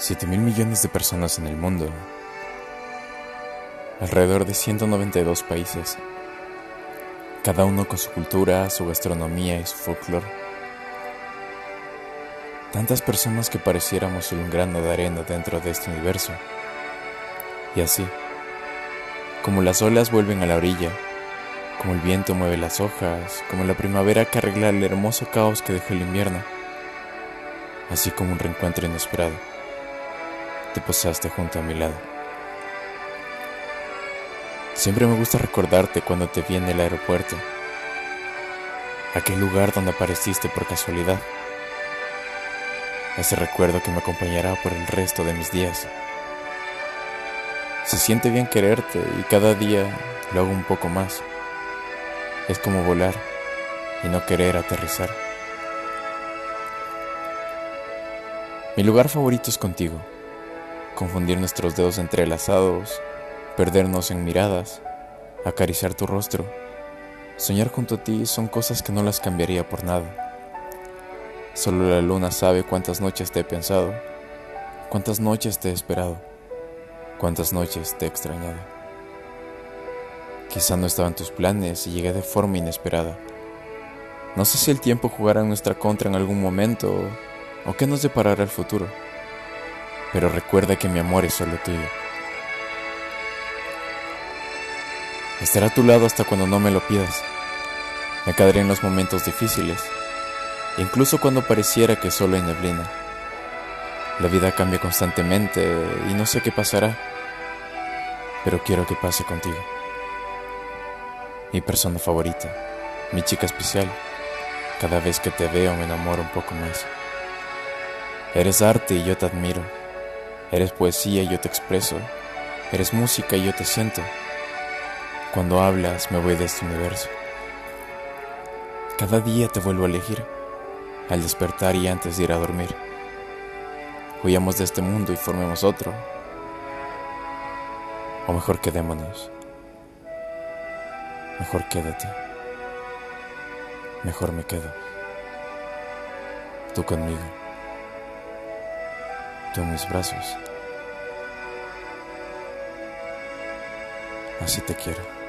7 mil millones de personas en el mundo, alrededor de 192 países, cada uno con su cultura, su gastronomía y su folclore. Tantas personas que pareciéramos un grano de arena dentro de este universo. Y así, como las olas vuelven a la orilla, como el viento mueve las hojas, como la primavera que arregla el hermoso caos que dejó el invierno, así como un reencuentro inesperado te posaste junto a mi lado. Siempre me gusta recordarte cuando te vi en el aeropuerto, aquel lugar donde apareciste por casualidad, ese recuerdo que me acompañará por el resto de mis días. Se siente bien quererte y cada día lo hago un poco más. Es como volar y no querer aterrizar. Mi lugar favorito es contigo confundir nuestros dedos entrelazados, perdernos en miradas, acariciar tu rostro. Soñar junto a ti son cosas que no las cambiaría por nada. Solo la luna sabe cuántas noches te he pensado, cuántas noches te he esperado, cuántas noches te he extrañado. Quizá no estaban tus planes y llegué de forma inesperada. No sé si el tiempo jugará en nuestra contra en algún momento o qué nos deparará el futuro pero recuerda que mi amor es solo tuyo. Estaré a tu lado hasta cuando no me lo pidas. Me quedaré en los momentos difíciles, incluso cuando pareciera que solo hay neblina. La vida cambia constantemente y no sé qué pasará, pero quiero que pase contigo. Mi persona favorita, mi chica especial, cada vez que te veo me enamoro un poco más. Eres arte y yo te admiro. Eres poesía y yo te expreso. Eres música y yo te siento. Cuando hablas me voy de este universo. Cada día te vuelvo a elegir, al despertar y antes de ir a dormir. Huyamos de este mundo y formemos otro. O mejor quedémonos. Mejor quédate. Mejor me quedo. Tú conmigo en mis brazos. Así te quiero.